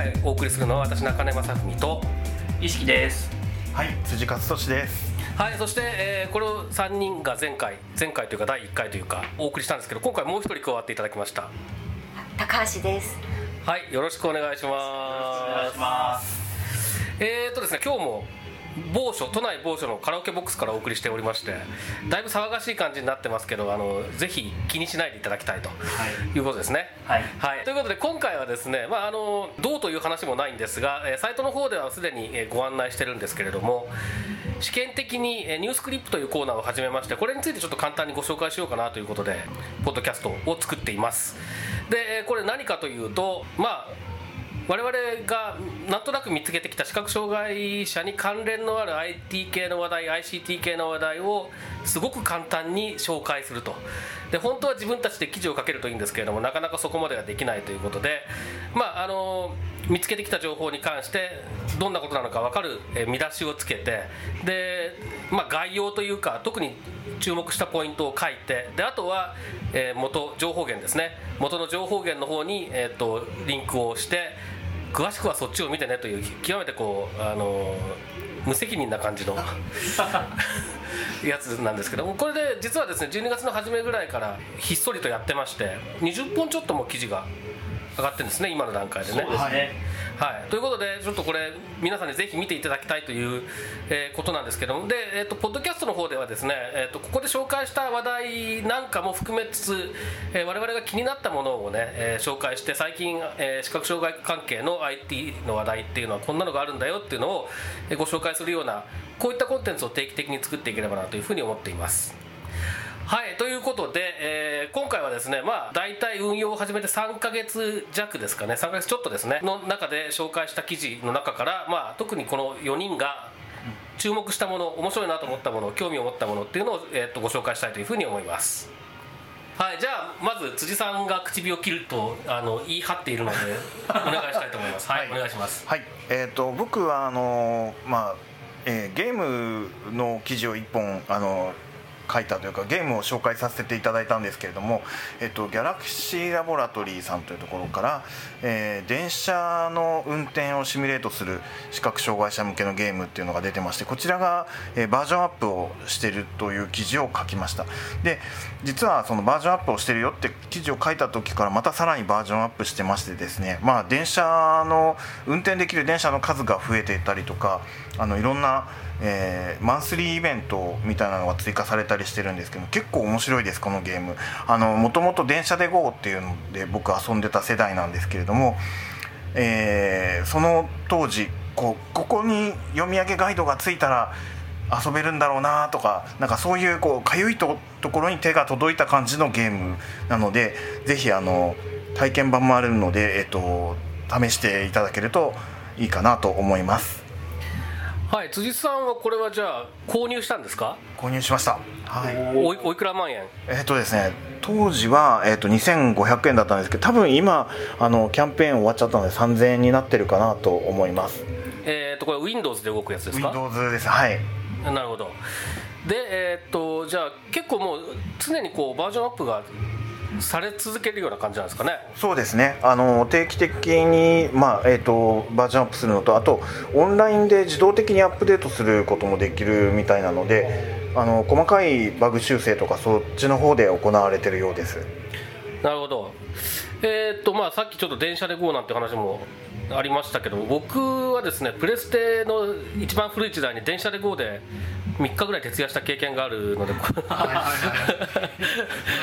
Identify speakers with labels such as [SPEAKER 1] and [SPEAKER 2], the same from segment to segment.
[SPEAKER 1] 回お送りするのは私中根正文と
[SPEAKER 2] 意識です。
[SPEAKER 3] はい辻勝利です。
[SPEAKER 1] はいそして、えーこの3人が前回前回というか第1回というかお送りしたんですけど今回もう一人加わっていただきました。
[SPEAKER 4] 高橋です。
[SPEAKER 1] はいよろしくお願いします。
[SPEAKER 2] お願いします。
[SPEAKER 1] えーとですね今日も某所都内某所のカラオケボックスからお送りしておりましてだいぶ騒がしい感じになってますけどあのぜひ気にしないでいただきたいということですね。
[SPEAKER 2] はい。
[SPEAKER 1] はい、ということで今回はですね、まあ、あのどうという話もないんですが、えーサイトの方ではすでにえーご案内してるんですけれども試験的にえーニュースクリップというコーナーを始めましてこれについてちょっと簡単にご紹介しようかなということでポッドキャストを作っています。でえーこれ何かというとまあ我々がなんとなく見つけてきた視覚障害者に関連のある IT 系の話題 ICT 系の話題をすごく簡単に紹介すると。で本当は自分たちで記事を書けるといいんですけれどもなかなかそこまではできないということで。まああの見つけてきた情報に関してどんなことなのか分かる見出しをつけてで、まあ、概要というか特に注目したポイントを書いてであとは、え元情報源ですね。元の情報源の方に、えー、とリンクをして詳しくはそっちを見てねという極めてこうあの無責任な感じの やつなんですけどもこれで実はですね12月の初めぐらいからひっそりとやってまして20本ちょっとも記事が上がってるんですね今の段階でね。
[SPEAKER 2] そうですね
[SPEAKER 1] はい、ということでちょっとこれ皆さんにぜひ見ていただきたいという、えーことなんですけどもで、えー、とポッドキャストの方ではですね、えー、とここで紹介した話題なんかも含めつつ、えー我々が気になったものをね、えー紹介して最近、えー視覚障害関係の IT の話題っていうのはこんなのがあるんだよっていうのを、えご紹介するようなこういったコンテンツを定期的に作っていければなというふうに思っています。はいということで、えー今回はですねまあ大体運用を始めて3ヶ月弱ですかね。3ヶ月ちょっとですね。の中で紹介した記事の中からまあ特にこの4人が注目したもの面白いなと思ったもの興味を持ったものっていうのを、えー、とご紹介したいというふうに思います。はいじゃあまず辻さんが唇を切るとあの言い張っているのでお願いしたいと思います。はい、お願いします。
[SPEAKER 3] はい。えっ、と僕はあのまあ、えーゲームの記事を一本あの書いたというかゲームを紹介させていただいたんですけれども、えっと、ギャラクシーラボラトリーさんというところから、えー電車の運転をシミュレートする視覚障害者向けのゲームっていうのが出てましてこちらが、えーバージョンアップをしてるという記事を書きました。で実はそのバージョンアップをしてるよって記事を書いた時からまたさらにバージョンアップしてましてですねまあ電車の運転できる電車の数が増えていたりとかあのいろんな、えーマンスリーイベントみたいなのが追加されたりしてるんですけど結構面白いですこのゲーム。あのもともと電車で GO っていうので僕遊んでた世代なんですけれどもえーその当時こうここに読み上げガイドがついたら遊べるんだろうなとかなんかそういうこうかゆいところに手が届いた感じのゲームなのでぜひあの体験版もあるので、えっと、試していただけるといいかなと思います。
[SPEAKER 1] はい辻さんはこれはじゃあ購入したんですか？
[SPEAKER 3] 購入しました。はい。
[SPEAKER 1] おいおいくら万円？
[SPEAKER 3] えっとですね当時は、えっと2500円だったんですけど多分今あのキャンペーン終わっちゃったので3000円になってるかなと思います。
[SPEAKER 1] えー、とこれ Windows で動くやつですか
[SPEAKER 3] ？Windows です。はい。
[SPEAKER 1] なるほど。でえーっとじゃあ結構もう常にこうバージョンアップがされ続けるような感じなんですかね。
[SPEAKER 3] そうですね。あの定期的に、まあえー、とバージョンアップするのとあとオンラインで自動的にアップデートすることもできるみたいなのであの細かいバグ修正とかそっちの方で行われてるようです。
[SPEAKER 1] なるほど。えーっとまあさっきちょっと電車で GO なんて話もありましたけど僕はですねプレステの一番古い時代に電車で GO で3日ぐらい徹夜した経験があるので
[SPEAKER 2] 同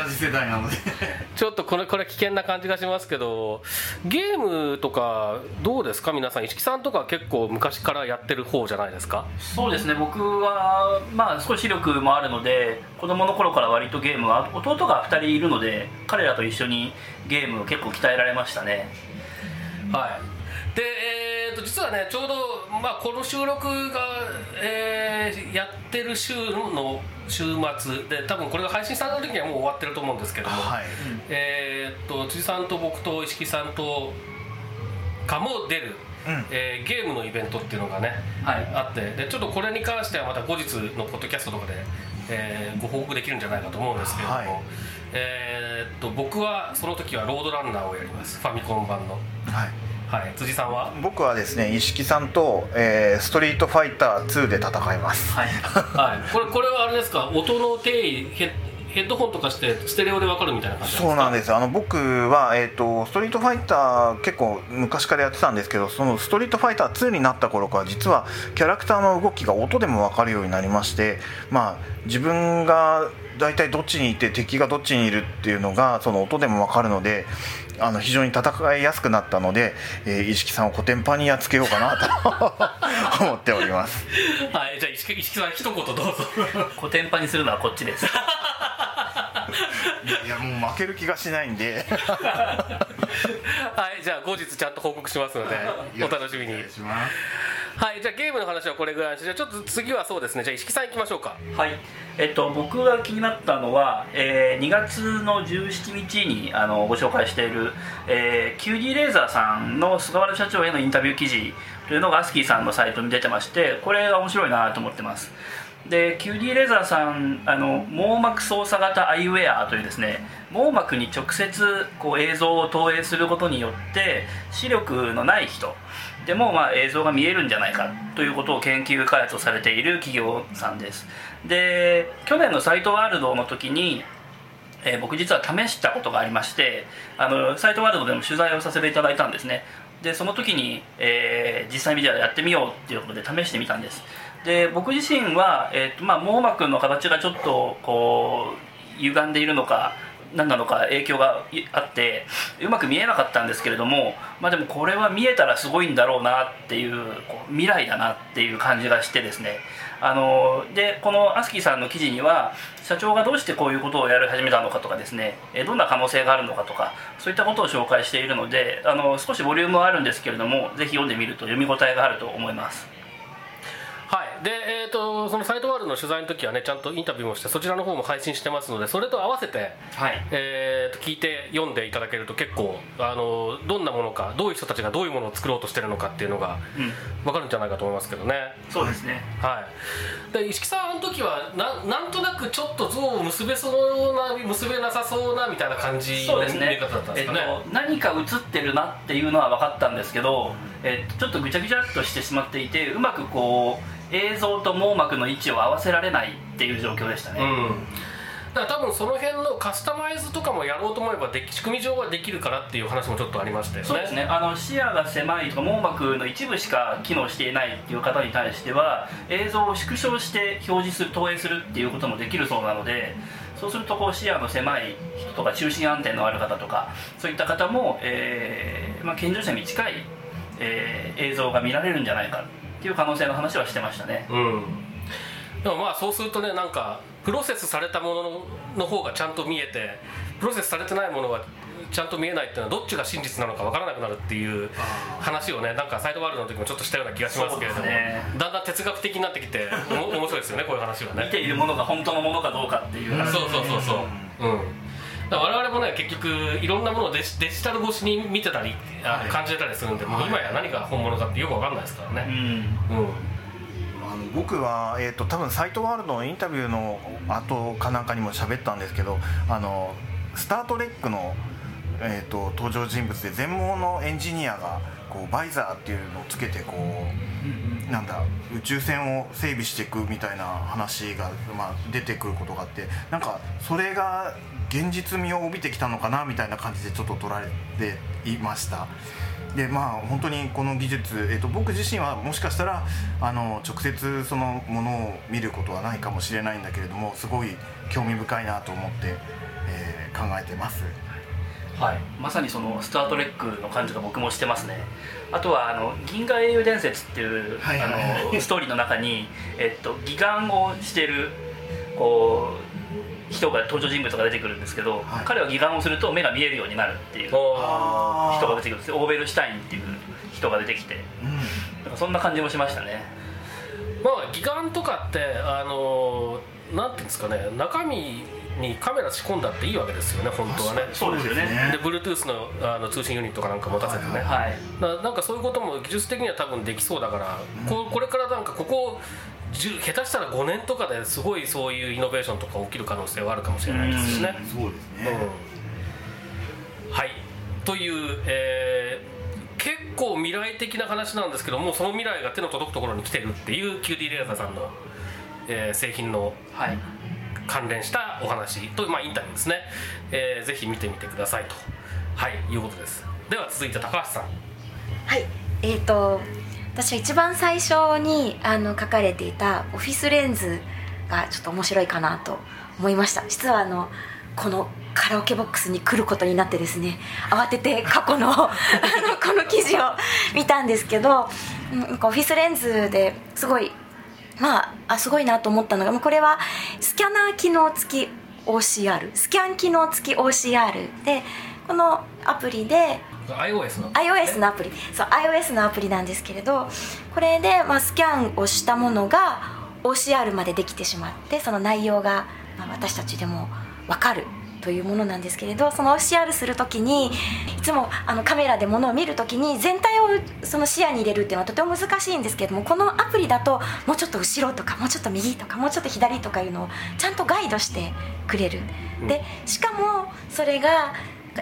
[SPEAKER 2] じ世代なので。
[SPEAKER 1] ちょっとこれこれ危険な感じがしますけどゲームとかどうですか？皆さん石木さんとか結構昔からやってる方じゃないですか？
[SPEAKER 2] そうですね。僕はまあ少し視力もあるので子供の頃から割とゲームは弟が2人いるので彼らと一緒にゲームを結構鍛えられましたね。
[SPEAKER 1] はいでえー、と実はねちょうど、まあ、この収録が、えーやってる週の週末で多分これが配信された時にはもう終わってると思うんですけども、
[SPEAKER 3] はい。
[SPEAKER 1] えーっと辻さんと僕と石木さんとかも出る、
[SPEAKER 3] うん。
[SPEAKER 1] えーゲームのイベントっていうのがね、
[SPEAKER 2] はい。
[SPEAKER 1] あってでちょっとこれに関してはまた後日のポッドキャストとかで、えーご報告できるんじゃないかと思うんですけれども、
[SPEAKER 3] はい。
[SPEAKER 1] えーっと僕はその時はロードランナーをやります。ファミコン版の。
[SPEAKER 3] はい
[SPEAKER 1] はい、辻さんは？
[SPEAKER 3] 僕はですね石木さんと、えーストリートファイター2で戦います。
[SPEAKER 2] はい。
[SPEAKER 1] はい、これこれはあれですか？音の定位ヘッヘッドホンとかしてステレオで分かるみたいな感じ
[SPEAKER 3] そうなん
[SPEAKER 1] で
[SPEAKER 3] です。あの僕は、えー、とストリートファイター結構昔からやってたんですけどそのストリートファイター2になった頃から実はキャラクターの動きが音でも分かるようになりましてまあ自分が大体どっちにいて敵がどっちにいるっていうのがその音でも分かるのであの非常に戦いやすくなったので、えー、石木さんをコテンパンにやっつけようかなと 思っております。
[SPEAKER 1] はいじゃあ石木石木さん一言どうぞ。
[SPEAKER 2] コテンパにするのはこっちです
[SPEAKER 3] いやもう負ける気がしないんで。
[SPEAKER 1] はいじゃあ後日ちゃんと報告しますのでお楽しみに
[SPEAKER 3] お願いします。
[SPEAKER 1] はいじゃあゲームの話はこれぐらいにしてじゃあちょっと次はそうですね。じゃあ石木さん行きましょうか。
[SPEAKER 2] はい、えっと、僕が気になったのは、えー2月の17日にあのご紹介している、えー、QD レーザーさんの菅原社長へのインタビュー記事というのがアスキーさんのサイトに出てましてこれが面白いなと思ってますで QD レザーさんあの網膜操作型アイウェアというですね網膜に直接こう映像を投影することによって視力のない人。でもまあ映像が見えるんじゃないかということを研究開発をされている企業さんです。で去年のサイトワールドの時にえー僕実は試したことがありましてあのサイトワールドでも取材をさせていただいたんですね。でその時に、えー実際にじゃあやってみようっていうことで試してみたんです。で僕自身は、えーとまあ、網膜の形がちょっとこう歪んでいるのか何なのか影響があってうまく見えなかったんですけれども、まあ、でもこれは見えたらすごいんだろうなっていうこう未来だなっていう感じがしてですね。あのでこのアスキーさんの記事には社長がどうしてこういうことをやり始めたのかとかですねどんな可能性があるのかとかそういったことを紹介しているのであの少しボリュームはあるんですけれどもぜひ読んでみると読み応えがあると思います。
[SPEAKER 1] はいでえー、とそのサイトワールドの取材の時はねちゃんとインタビューもしてそちらの方も配信してますのでそれと合わせて
[SPEAKER 2] はい。
[SPEAKER 1] えーと聞いて読んでいただけると結構あのどんなものかどういう人たちがどういうものを作ろうとしてるのかっていうのが
[SPEAKER 2] うん。
[SPEAKER 1] 分かるんじゃないかと思いますけどね。
[SPEAKER 2] そうですね。
[SPEAKER 1] はい。で石木さんあの時はななんとなくちょっと像を結べそうな結べなさそうなみたいな感じの見方だったんで
[SPEAKER 2] えっと
[SPEAKER 1] すかね、
[SPEAKER 2] 何か映ってるなっていうのは分かったんですけど、えっとちょっとぐちゃぐちゃっとしてしまっていてうまくこう映像と網膜の位置を合わせられないっていう状況でしたね、
[SPEAKER 1] うん。だから多分その辺のカスタマイズとかもやろうと思えばでき仕組み上はできるからっていう話もちょっとありましたよね。
[SPEAKER 2] そうですね。あの視野が狭いとか網膜の一部しか機能していないっていう方に対しては映像を縮小して表示する投影するっていうこともできるそうなのでそうするとこう視野の狭い人とか中心安定のある方とかそういった方も、えーまあ、健常者に近い、えー映像が見られるんじゃないかっていう可能性の話はしてましたね。
[SPEAKER 1] うん。でもまあそうするとねなんかプロセスされたものの方がちゃんと見えてプロセスされてないものがちゃんと見えないっていうのはどっちが真実なのか分からなくなるっていう話をねなんかサイドワールドの時もちょっとしたような気がしますけれども、
[SPEAKER 2] ね。
[SPEAKER 1] だんだん哲学的になってきて面白いですよねこういう話はね。
[SPEAKER 2] 見ているものが本当のものかどうかっていう話
[SPEAKER 1] そうそうそうそう。うんだ我々もね結局いろんなものをデジデジタル越しに見てたりあ感じれたりするんで、もう今や何が本物かってよく分かんないですからね。
[SPEAKER 2] うん。
[SPEAKER 1] うん。
[SPEAKER 3] あの僕は、えー、と多分サイトワールドのインタビューの後かなんかにも喋ったんですけどあのスター・トレックの、えー、と登場人物で全盲のエンジニアがこうバイザーっていうのをつけてこうなんだ宇宙船を整備していくみたいな話が、まあ、出てくることがあってなんかそれが現実味を帯びてきたのかなみたいな感じでちょっと捉えていました。でまあ本当にこの技術、えっと僕自身はもしかしたらあの直接そのものを見ることはないかもしれないんだけれどもすごい興味深いなと思って、えー考えてます。
[SPEAKER 2] はい、まさにその「スター・トレック」の感じが僕もしてますねあとはあの「銀河英雄伝説」っていう、
[SPEAKER 3] はいはいはい
[SPEAKER 2] あのストーリーの中に、えっと、義眼をしてるこう人が登場人物が出てくるんですけど、
[SPEAKER 3] はい。
[SPEAKER 2] 彼は義眼をすると目が見えるようになるっていう
[SPEAKER 1] お
[SPEAKER 2] 人が出てくるんですオーベルシュタインっていう人が出てきて。
[SPEAKER 3] うん。
[SPEAKER 2] そんな感じもしましたね。
[SPEAKER 1] まあ義眼とかってあのなんていうんですかね中身にカメラ仕込んだっていいわけですよね本当はね。
[SPEAKER 2] そうですよね。
[SPEAKER 1] で Bluetooth のあの通信ユニットかなんか持たせてね、
[SPEAKER 2] はい。
[SPEAKER 1] ななんかそういうことも技術的には多分できそうだから、ここれからなんかここ10下手したら5年とかですごいそういうイノベーションとか起きる可能性はあるかもしれないですよね。
[SPEAKER 3] そうです
[SPEAKER 1] うん。
[SPEAKER 3] ね、
[SPEAKER 1] はい。という、えー結構未来的な話なんですけどもうその未来が手の届くところに来てるっていう QD レーザーさんの、えー製品の
[SPEAKER 2] はい。
[SPEAKER 1] 関連したお話と、まあ、インタビューですね、えーぜひ見てみてくださいと。はい。いうことです。では続いて高橋さん。
[SPEAKER 4] はい。えー、と私は一番最初にあの書かれていたオフィスレンズがちょっと面白いかなと思いました。実はあのこのカラオケボックスに来ることになってですね慌てて過去のあの この記事を見たんですけどオフィスレンズですごいまああすごいなと思ったのがこれはスキャナー機能付き OCR スキャン機能付き OCR でこのアプリで
[SPEAKER 1] iOS の
[SPEAKER 4] iOS のアプリ。そう iOS のアプリなんですけれどこれで、まあ、スキャンをしたものが OCR までできてしまってその内容が、まあ、私たちでも分かるというものなんですけれどその OCR する時にいつもあのカメラでものを見る時に全体をその視野に入れるっていうのはとても難しいんですけれどもこのアプリだともうちょっと後ろとかもうちょっと右とかもうちょっと左とかいうのをちゃんとガイドしてくれる。でしかもそれが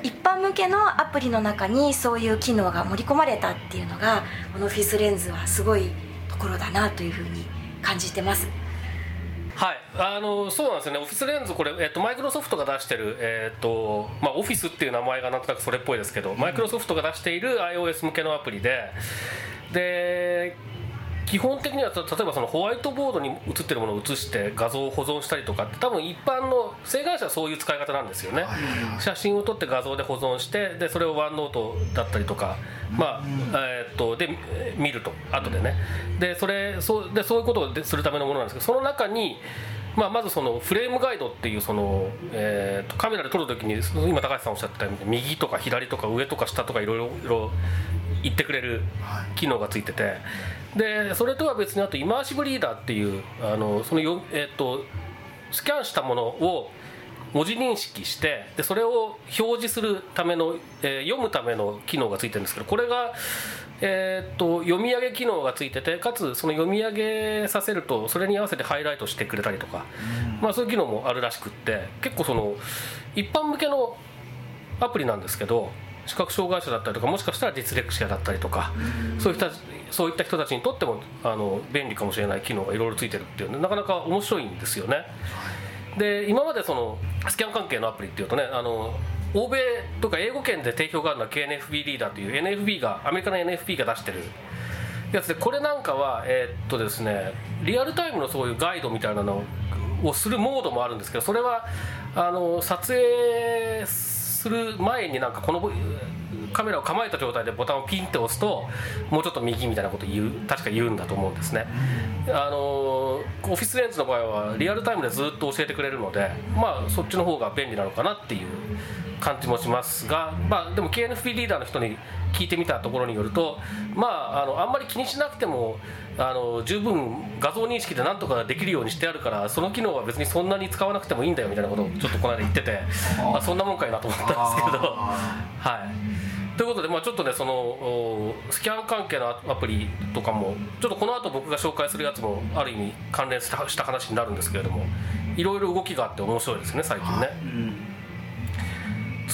[SPEAKER 4] 一般向けのアプリの中にそういう機能が盛り込まれたっていうのがこのフィスレンズはすごいところだなというふうに感じてます。
[SPEAKER 1] はい、あのそうなんですよね、オフィスレンズ、これ、えっと、マイクロソフトが出してる、えっとまあ、オフィスっていう名前がなんとなくそれっぽいですけど、マイクロソフトが出している iOS 向けのアプリで、で基本的にはた例えばそのホワイトボードに映ってるものを映して画像を保存したりとかって多分一般の正解者はそういう使い方なんですよね、写真を撮って画像で保存してでそれをワンノートだったりとか、まあえーっとでえー見ると後でね。でそれそうでそういうことをでするためのものなんですけどその中にまあ、まずそのフレームガイドっていうその、えーとカメラで撮るときに今高橋さんおっしゃったように右とか左とか上とか下とかいろいろ言ってくれる機能がついてて。でそれとは別にあとイマーシブリーダーっていうあのそのよ、えー、とスキャンしたものを文字認識してでそれを表示するための、えー読むための機能がついてるんですけどこれが、えー、と読み上げ機能がついててかつその読み上げさせるとそれに合わせてハイライトしてくれたりとか、まあ、そういう機能もあるらしくって結構その一般向けのアプリなんですけど視覚障害者だったりとかもしかしたらディスレクシアだったりとか、そういったそういった人たちにとってもあの便利かもしれない機能がいろいろついてるっていうねなかなか面白いんですよね。で今までそのスキャン関係のアプリっていうとねあの欧米とか英語圏で定評があるのは KNFB リーダーという NFB がアメリカの NFB が出してる。やつでこれなんかはえーっとですねリアルタイムのそういうガイドみたいなのをするモードもあるんですけどそれはあの撮影する前になんかこのカメラを構えた状態でボタンをピンって押すともうちょっと右みたいなこと言う確か言うんだと思うんですね。あのオフィスレンズの場合はリアルタイムでずっと教えてくれるのでまあそっちの方が便利なのかなっていう感じもしますがまあでも KNFP リーダーの人に聞いてみたところによるとまああのあんまり気にしなくてもあの十分画像認識でなんとかできるようにしてあるからその機能は別にそんなに使わなくてもいいんだよみたいなことをちょっとこの間言っててあそんなもんかいなと思ったんですけどはい。ということで、まあ、ちょっとねそのおスキャン関係のアプリとかもちょっとこの後僕が紹介するやつもある意味関連したした話になるんですけれどもいろいろ動きがあって面白いですね最近ね。
[SPEAKER 2] うん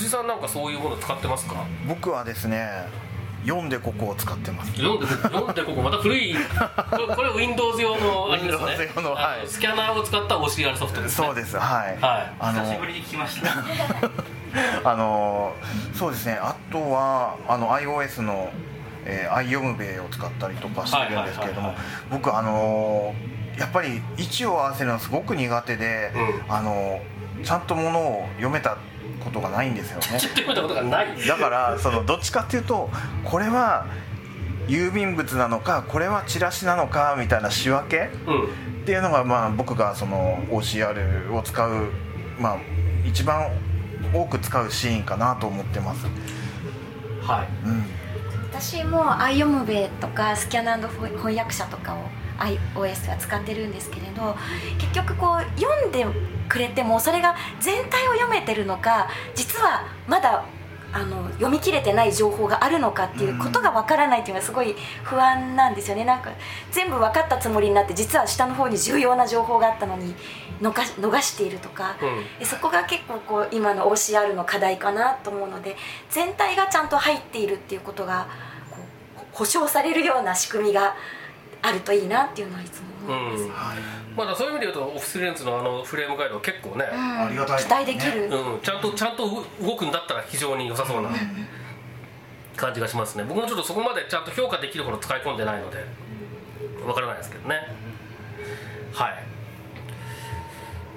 [SPEAKER 1] 辻さんなんかそういうもの使ってますか？
[SPEAKER 3] 僕はですね読んでここを使ってます。
[SPEAKER 1] 読んで読んでここまた古い これこれ Windows 用のあれですね。
[SPEAKER 3] Windows 用の
[SPEAKER 1] あ
[SPEAKER 3] はい。
[SPEAKER 1] スキャナーを使った OCR ソフトですね。
[SPEAKER 3] そうですはい、
[SPEAKER 1] はい。
[SPEAKER 3] あの
[SPEAKER 2] 久しぶりに聞きました。
[SPEAKER 3] あのそうですね。あとはあの iOS の、えー、iYoMube を使ったりとかしてるんですけれども
[SPEAKER 1] はいはい
[SPEAKER 3] 僕あのやっぱり位置を合わせるのはすごく苦手で、
[SPEAKER 1] う
[SPEAKER 3] あのちゃんとものを読めたことがないんですよね。
[SPEAKER 1] 知ってみたことがない。
[SPEAKER 3] だからそのどっちかっていうとこれは郵便物なのかこれはチラシなのかみたいな仕分け
[SPEAKER 1] うん。
[SPEAKER 3] っていうのがまあ僕がその OCR を使うまあ一番多く使うシーンかなと思ってます。
[SPEAKER 1] はい。
[SPEAKER 3] うん
[SPEAKER 4] 私も iOMB とかスキャナー翻訳者とかを iOS は使ってるんですけれど結局こう読んでくれてもそれが全体を読めてるのか実はまだあの読み切れてない情報があるのかっていうことがわからないっていうのはすごい不安なんですよね。なんか全部分かったつもりになって実は下の方に重要な情報があったのに逃し逃しているとか、
[SPEAKER 1] うん。
[SPEAKER 4] でそこが結構こう今の OCR の課題かなと思うので全体がちゃんと入っているっていうことが保証されるような仕組みがあるといいなっていうのはいつも思います、
[SPEAKER 1] うん。まだそういう意味で言うとオフィスレンズのあのフレームガイドは結構ね、
[SPEAKER 4] うん
[SPEAKER 3] ありがたいです
[SPEAKER 4] 期待できる、
[SPEAKER 1] うん、ちゃんとちゃんと動くんだったら非常に良さそうな感じがしますね僕もちょっとそこまでちゃんと評価できるほど使い込んでないのでわからないですけどねはい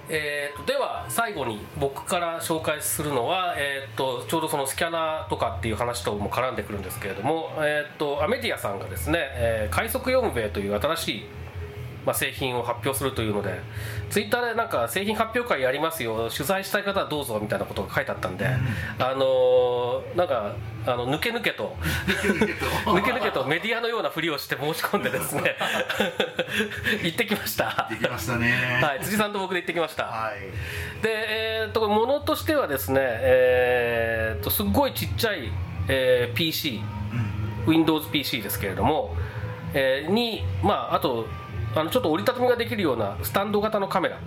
[SPEAKER 1] えー、とでは最後に僕から紹介するのは、えー、とちょうどそのスキャナーとかっていう話とも絡んでくるんですけれども、えー、とアメディアさんがですね、えー快速4米という新しいまあ、製品を発表するというのでツイッターでなんか製品発表会やりますよ取材したい方はどうぞみたいなことが書いてあったんで、あのーなんかあの抜け抜けと抜け抜けと。メディアのようなふりをして申し込んでですね 行ってきました。
[SPEAKER 5] できましたね。
[SPEAKER 1] はい、辻さんと僕で行ってきました、
[SPEAKER 3] はい。
[SPEAKER 1] で、えー、とものとしてはですね、えー、とすっごいちっちゃい、えー PC、WindowsPC ですけれども、えーに、まあ、あとあのちょっと折りたたみができるようなスタンド型のカメラ。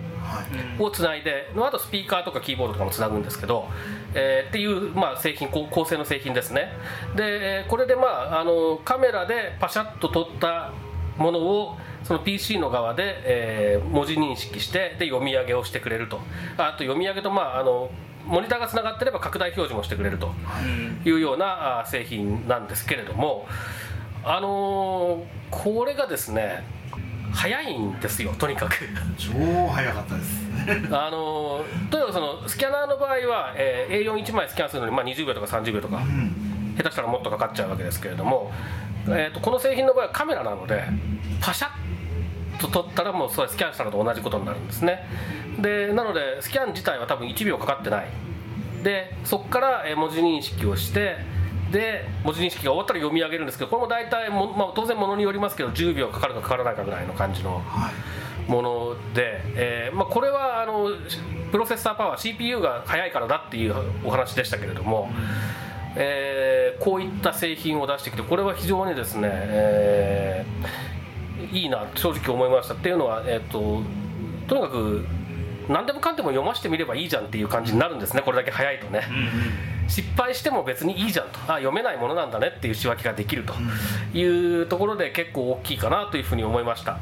[SPEAKER 1] をつないで、あとスピーカーとかキーボードとかもつなぐんですけど、えーっていう、まあ、製品高高性能製品ですね。でえーこれで、まあ、あのカメラでパシャッと撮ったものをその PC の側で、えー文字認識してで読み上げをしてくれると。あと読み上げと、まあ、あのモニターがつながってれば拡大表示もしてくれると。いうようなあ製品なんですけれどもあのーこれがですね早いんですよとにかく。
[SPEAKER 5] 超早かったです
[SPEAKER 1] あのーとにかくそのスキャナーの場合は、えー A41 枚スキャンするのに、まあ、20秒とか30秒とか下手したらもっとかかっちゃうわけですけれども、えー、とこの製品の場合はカメラなのでパシャッと撮ったらもうそれスキャンしたのと同じことになるんですね。でなのでスキャン自体は多分1秒かかってない。でそこからえー文字認識をしてで文字認識が終わったら読み上げるんですけどこれも大体も、まあ、当然ものによりますけど10秒かかるかかからないかぐらいの感じのもので、えーまあ、これはあのプロセッサーパワー CPU が速いからだっていうお話でしたけれども、えーこういった製品を出してきてこれは非常にですね、えーいいな正直思いましたっていうのは、えー、ととにかく何でもかんでも読ませてみればいいじゃんっていう感じになるんですねこれだけ早いとね。失敗しても別にいいじゃんと。あ読めないものなんだねっていう仕分けができると。いうところで結構大きいかなというふうに思いました。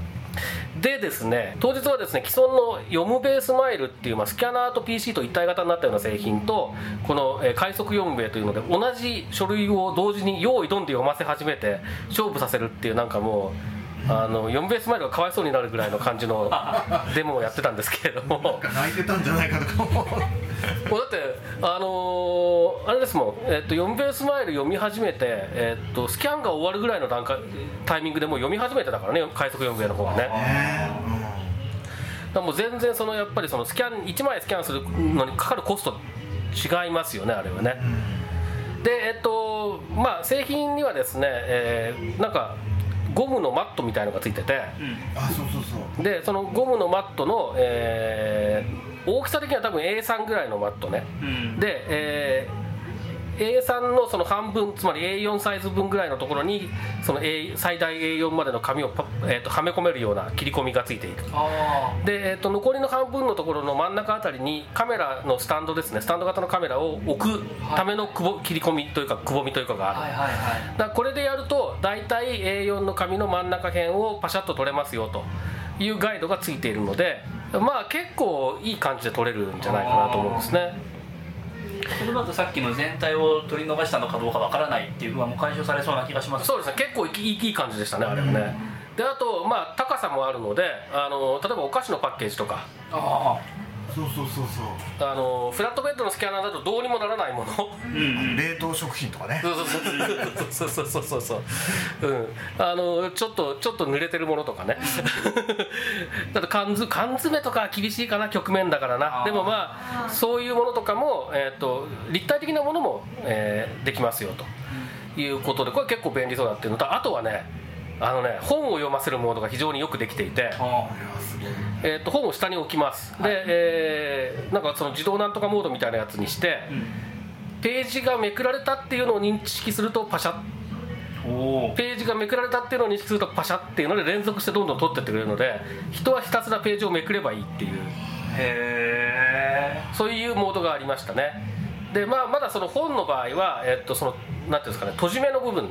[SPEAKER 1] でですね当日はですね既存の読むベースマイルっていう、まあ、スキャナーと PC と一体型になったような製品とこの、えー快速読むベというので同じ書類を同時に用意どんで読ませ始めて勝負させるっていうなんかもうあの読むベースマイルがかわいそうになるぐらいの感じの デモをやってたんですけれども。
[SPEAKER 5] 泣いてたんじゃないかとか思う。
[SPEAKER 1] もうだってあのーあれですもん、えっと、読みベースマイル読み始めて、えっと、スキャンが終わるぐらいの段階タイミングでもう読み始めてたからね快速読みベの方がね。もう全然そのやっぱりそのスキャン1枚スキャンするのにかかるコスト違いますよねあれはね、でえっとまあ製品にはですね、えーなんかゴムのマットみたいのがついてて、
[SPEAKER 5] あそうそうそう。
[SPEAKER 1] でそのゴムのマットの、えー大きさ的には多分 A3 ぐらいのマットね、
[SPEAKER 2] うん。
[SPEAKER 1] で、えー A3 のその半分つまり A4 サイズ分ぐらいのところにその A 最大 A4 までの紙をパ、えーとはめ込めるような切り込みがついている。
[SPEAKER 2] あ
[SPEAKER 1] で、えー、と残りの半分のところの真ん中あたりにカメラのスタンドですね。スタンド型のカメラを置くためのくぼ切り込みというかくぼみというかがある、
[SPEAKER 2] あはいはいはい。
[SPEAKER 1] だこれでやると大体 A4 の紙の真ん中辺をパシャッと撮れますよと。いうガイドがついているのでまあ結構いい感じで撮れるんじゃないかなと思うんですね
[SPEAKER 2] それだとさっきの全体を取り逃したのかどうかわからないっていう不安も解消されそうな気がします。
[SPEAKER 1] そうですね。結構いいいい感じでしたねあれはね。であとまあ高さもあるのであの例えばお菓子のパッケージとか。
[SPEAKER 2] あ
[SPEAKER 5] そうそうそうそう。
[SPEAKER 1] あのフラットベッドのスキャナーだとどうにもならないもの。
[SPEAKER 2] うんうん。
[SPEAKER 5] 冷凍食品とかね。
[SPEAKER 1] そうそうそうそうそうそうそうそう。うん。あのちょっとちょっと濡れてるものとかね。だって缶詰缶詰とかは厳しいかな局面だからな。でもまあそういうものとかも、えー、と立体的なものも、えーできますよということでこれ結構便利そうだっていうのとあとはねあのね本を読ませるモードが非常によくできていて、えー、と本を下に置きます。で、えーなんかその自動なんとかモードみたいなやつにして、ページがめくられたっていうのを認識するとパシャッ。ページがめくられたっていうのを認識するとパシャっていうので連続してどんどん取ってってくれるので人はひたすらページをめくればいいっていう。
[SPEAKER 2] へえ
[SPEAKER 1] そういうモードがありましたねで、まあ、まだその本の場合は、えっと、そのなんていうんですかね閉じ目の部分、
[SPEAKER 2] うん。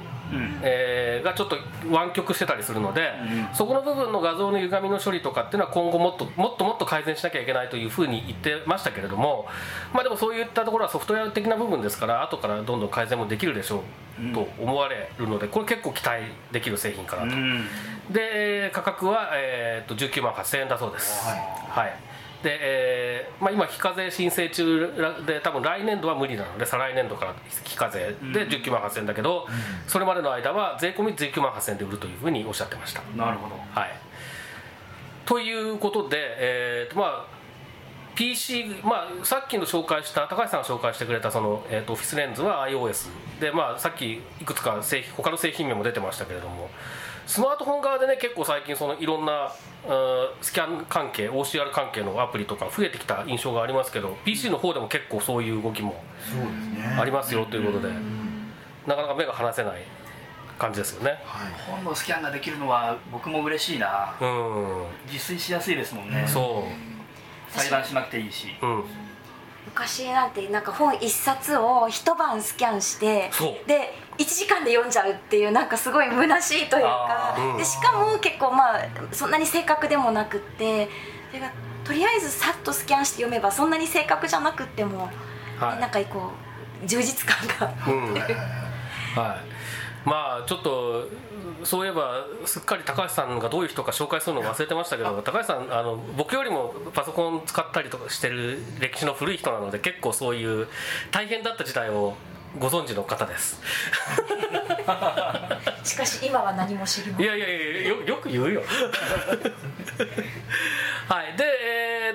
[SPEAKER 1] えーがちょっと湾曲してたりするので、
[SPEAKER 2] うん
[SPEAKER 1] そこの部分の画像の歪みの処理とかっていうのは今後もっともっともっと改善しなきゃいけないというふうに言ってましたけれどもまあでもそういったところはソフトウェア的な部分ですから後からどんどん改善もできるでしょうと思われるのでこれ結構期待できる製品かなと。
[SPEAKER 2] うん。
[SPEAKER 1] で価格は、えー、と19万8000円だそうです。はい、で、えーまあ、今非課税申請中で多分来年度は無理なので再来年度から非課税で19万8000円だけど、それまでの間は税込み19万8000円で売るというふうにおっしゃってました。
[SPEAKER 2] なるほど。
[SPEAKER 1] はい。ということで、えーとまあ PC、まあ、さっきの紹介した高橋さんが紹介してくれたその、えー、とオフィスレンズは iOS で、まあ、さっきいくつか製品他の製品名も出てましたけれどもスマートフォン側でね結構最近そのいろんなうんスキャン関係 OCR 関係のアプリとか増えてきた印象がありますけど PC の方でも結構そういう動きも
[SPEAKER 5] そうですね。
[SPEAKER 1] ありますよということでなかなか目が離せない感じですよね。
[SPEAKER 5] はい
[SPEAKER 2] 本のスキャンができるのは僕も嬉しいな。
[SPEAKER 1] うん。
[SPEAKER 2] 自炊しやすいですもんね。
[SPEAKER 1] そ
[SPEAKER 2] 裁断しなくていいし。
[SPEAKER 1] ううん。
[SPEAKER 4] 昔なんてなんか本一冊を一晩スキャンしてで1時間で読んじゃうっていうなんかすごい虚しいというかでしかも結構まあそんなに正確でもなくってそれがとりあえずさっとスキャンして読めばそんなに正確じゃなくっても、
[SPEAKER 1] はい。
[SPEAKER 4] なんかこう充実感が
[SPEAKER 1] うん。はい。まあちょっとそういえばすっかり高橋さんがどういう人か紹介するの忘れてましたけど高橋さんあ。の僕よりもパソコン使ったりとかしてる歴史の古い人なので結構そういう大変だった時代をご存知の方です。
[SPEAKER 4] しかし今は何も知りません。
[SPEAKER 1] いやいやいやよよく言うよ。はい。で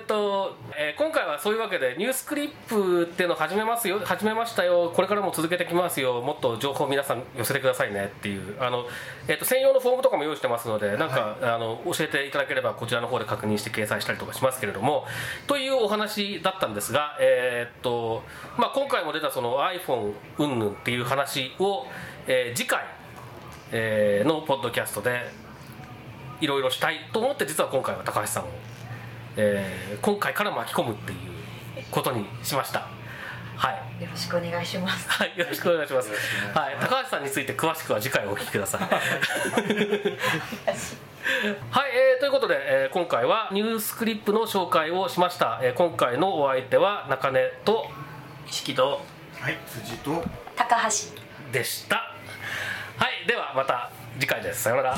[SPEAKER 1] と、えー今回はそういうわけでニュースクリップっていうのを始めますよ始めましたよこれからも続けてきますよもっと情報皆さん寄せてくださいねっていうあの、えーっと専用のフォームとかも用意してますのでなんか、あの教えていただければこちらの方で確認して掲載したりとかしますけれどもというお話だったんですが、えーっとまあ、今回も出たその iPhone 云々っていう話を、えー次回えーのポッドキャストでいろいろしたいと思って実は今回は高橋さんを、えー今回から巻き込むっていうことにしました。はい、
[SPEAKER 4] よろしくお願いします。
[SPEAKER 1] はい、よろしくお願いします。はい、高橋さんについて詳しくは次回お聞きください。はい、えーということで、えー今回はニュースクリップの紹介をしました、えー今回のお相手は中根と
[SPEAKER 2] 意識と
[SPEAKER 5] はい辻と
[SPEAKER 4] 高橋。
[SPEAKER 1] でした。はいではまた次回です。さようなら